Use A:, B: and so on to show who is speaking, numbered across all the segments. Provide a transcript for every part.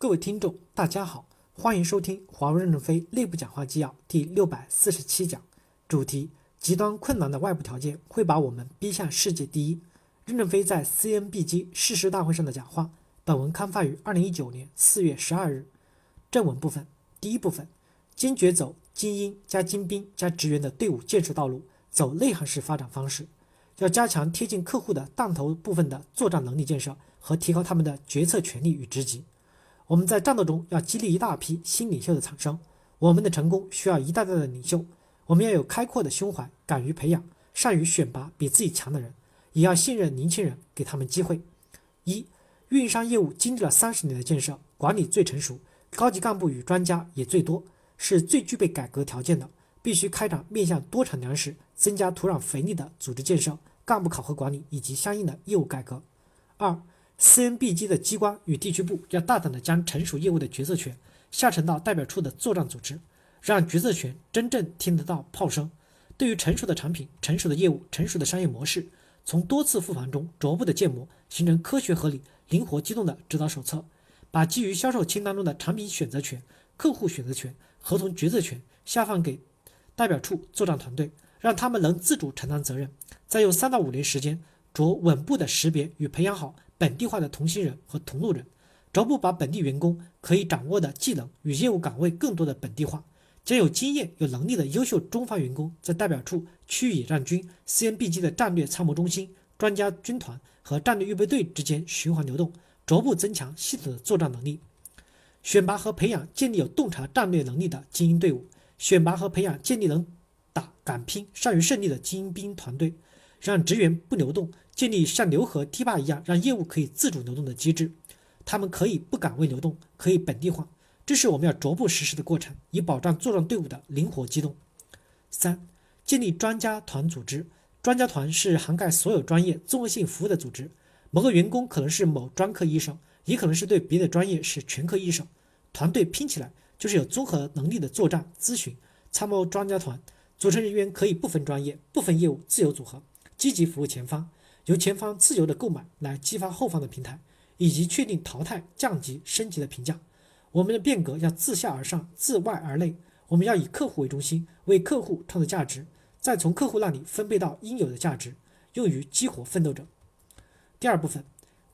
A: 各位听众，大家好，欢迎收听华为任正非内部讲话纪要第六百四十七讲，主题：极端困难的外部条件会把我们逼向世界第一。任正非在 CNBG 誓师大会上的讲话。本文刊发于二零一九年四月十二日。正文部分，第一部分，坚决走精英加精兵加职员的队伍建设道路，走内涵式发展方式，要加强贴近客户的弹头部分的作战能力建设和提高他们的决策权力与职级。我们在战斗中要激励一大批新领袖的产生。我们的成功需要一代代的领袖。我们要有开阔的胸怀，敢于培养，善于选拔比自己强的人，也要信任年轻人，给他们机会。一，运商业务经历了三十年的建设，管理最成熟，高级干部与专家也最多，是最具备改革条件的。必须开展面向多产粮食、增加土壤肥力的组织建设、干部考核管理以及相应的业务改革。二。CNBG 的机关与地区部要大胆地将成熟业务的决策权下沉到代表处的作战组织，让决策权真正听得到炮声。对于成熟的产品、成熟的业务、成熟的商业模式，从多次复盘中逐步的建模，形成科学合理、灵活机动的指导手册。把基于销售清单中的产品选择权、客户选择权、合同决策权下放给代表处作战团队，让他们能自主承担责任。再用三到五年时间，着稳步的识别与培养好。本地化的同心人和同路人，逐步把本地员工可以掌握的技能与业务岗位更多的本地化，将有经验、有能力的优秀中方员工在代表处、区域野战军、CNBG 的战略参谋中心、专家军团和战略预备队之间循环流动，逐步增强系统的作战能力。选拔和培养建立有洞察战略能力的精英队伍，选拔和培养建立能打敢拼、善于胜利的精英兵团队，让职员不流动。建立像流河堤坝一样让业务可以自主流动的机制，他们可以不岗位流动，可以本地化，这是我们要逐步实施的过程，以保障作战队伍的灵活机动。三、建立专家团组织，专家团是涵盖所有专业综合性服务的组织，某个员工可能是某专科医生，也可能是对别的专业是全科医生，团队拼起来就是有综合能力的作战、咨询、参谋专家团，组成人员可以不分专业、不分业务，自由组合，积极服务前方。由前方自由的购买来激发后方的平台，以及确定淘汰、降级、升级的评价。我们的变革要自下而上、自外而内。我们要以客户为中心，为客户创造价值，再从客户那里分配到应有的价值，用于激活奋斗者。第二部分，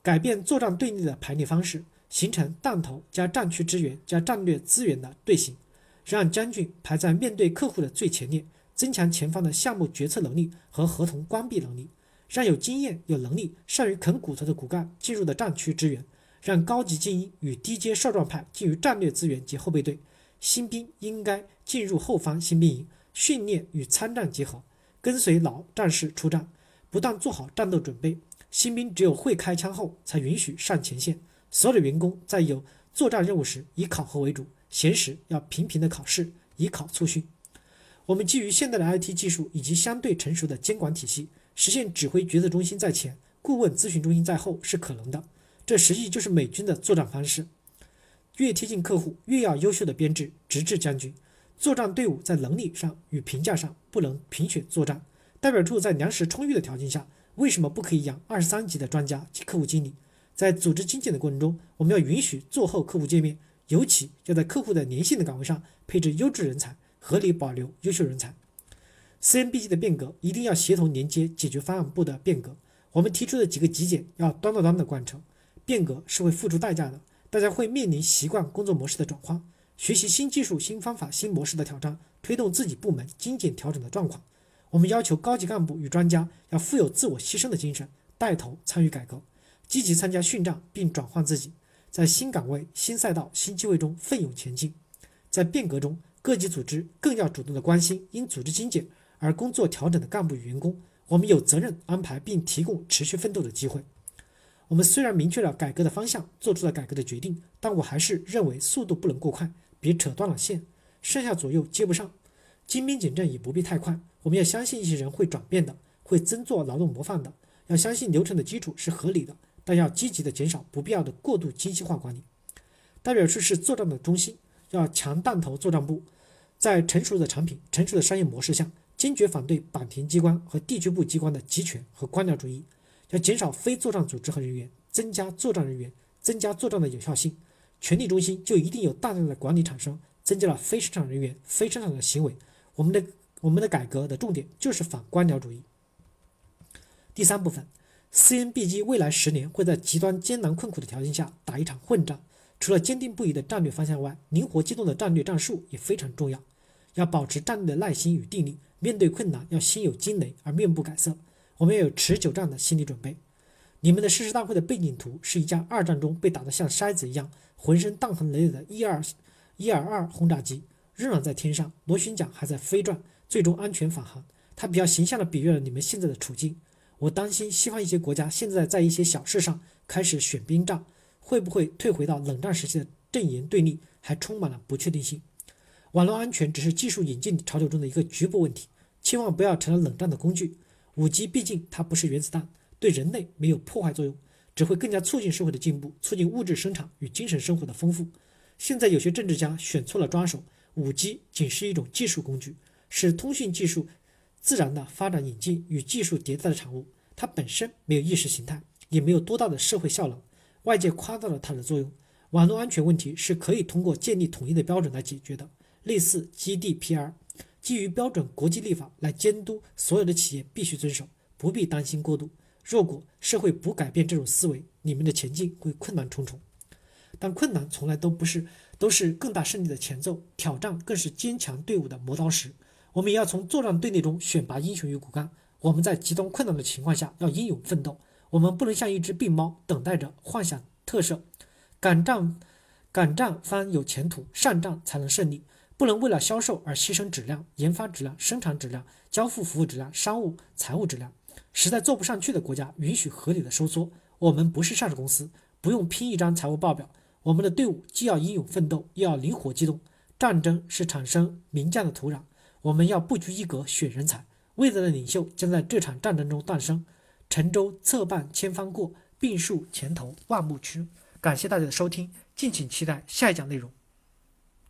A: 改变作战队列的排列方式，形成弹头加战区支援加战略资源的队形，让将军排在面对客户的最前列，增强前方的项目决策能力和合同关闭能力。让有经验、有能力、善于啃骨头的骨干进入的战区支援；让高级精英与低阶少壮派进入战略资源及后备队。新兵应该进入后方新兵营，训练与参战结合，跟随老战士出战，不断做好战斗准备。新兵只有会开枪后，才允许上前线。所有的员工在有作战任务时，以考核为主；闲时要频频的考试，以考促训。我们基于现代的 IT 技术以及相对成熟的监管体系。实现指挥决策中心在前，顾问咨询中心在后是可能的。这实际就是美军的作战方式。越贴近客户，越要优秀的编制，直至将军。作战队伍在能力上与评价上不能评选作战。代表处在粮食充裕的条件下，为什么不可以养二十三级的专家及客户经理？在组织精简的过程中，我们要允许做后客户界面，尤其要在客户的粘性的岗位上配置优质人才，合理保留优秀人才。CNBG 的变革一定要协同连接解决方案部的变革。我们提出的几个极简要端到端的贯彻。变革是会付出代价的，大家会面临习惯工作模式的转换，学习新技术、新方法、新模式的挑战，推动自己部门精简调整的状况。我们要求高级干部与专家要富有自我牺牲的精神，带头参与改革，积极参加训战并转换自己，在新岗位、新赛道、新机会中奋勇前进。在变革中，各级组织更要主动的关心因组织精简。而工作调整的干部与员工，我们有责任安排并提供持续奋斗的机会。我们虽然明确了改革的方向，做出了改革的决定，但我还是认为速度不能过快，别扯断了线，上下左右接不上。精兵简政也不必太快，我们要相信一些人会转变的，会增做劳动模范的。要相信流程的基础是合理的，但要积极的减少不必要的过度精细化管理。代表处是作战的中心，要强弹头作战部，在成熟的产品、成熟的商业模式下。坚决反对坂田机关和地区部机关的集权和官僚主义，要减少非作战组织和人员，增加作战人员，增加作战的有效性，权力中心就一定有大量的管理产生，增加了非生产人员、非生产的行为。我们的我们的改革的重点就是反官僚主义。第三部分，CNBG 未来十年会在极端艰难困苦的条件下打一场混战。除了坚定不移的战略方向外，灵活机动的战略战术也非常重要。要保持战略的耐心与定力，面对困难要心有惊雷而面不改色。我们要有持久战的心理准备。你们的誓师大会的背景图是一架二战中被打得像筛子一样、浑身弹痕累累的伊尔伊尔二轰炸机，仍然在天上，螺旋桨还在飞转，最终安全返航。它比较形象地比喻了你们现在的处境。我担心西方一些国家现在在一些小事上开始选边站，会不会退回到冷战时期的阵营对立，还充满了不确定性。网络安全只是技术引进潮流中的一个局部问题，千万不要成了冷战的工具。五 G 毕竟它不是原子弹，对人类没有破坏作用，只会更加促进社会的进步，促进物质生产与精神生活的丰富。现在有些政治家选错了抓手，五 G 仅是一种技术工具，是通讯技术自然的发展引进与技术迭代的产物，它本身没有意识形态，也没有多大的社会效能。外界夸大了它的作用。网络安全问题是可以通过建立统一的标准来解决的。类似 GDPR，基于标准国际立法来监督所有的企业必须遵守，不必担心过度。若果社会不改变这种思维，你们的前进会困难重重。但困难从来都不是都是更大胜利的前奏，挑战更是坚强队伍的磨刀石。我们也要从作战队列中选拔英雄与骨干。我们在极端困难的情况下要英勇奋斗。我们不能像一只病猫，等待着幻想特赦。敢战敢战方有前途，善战才能胜利。不能为了销售而牺牲质量、研发质量、生产质量、交付服务质量、商务财务质量。实在做不上去的国家，允许合理的收缩。我们不是上市公司，不用拼一张财务报表。我们的队伍既要英勇奋斗，又要灵活机动。战争是产生名将的土壤，我们要不拘一格选人才。未来的领袖将在这场战争中诞生。沉舟侧畔千帆过，病树前头万木春。感谢大家的收听，敬请期待下一讲内容。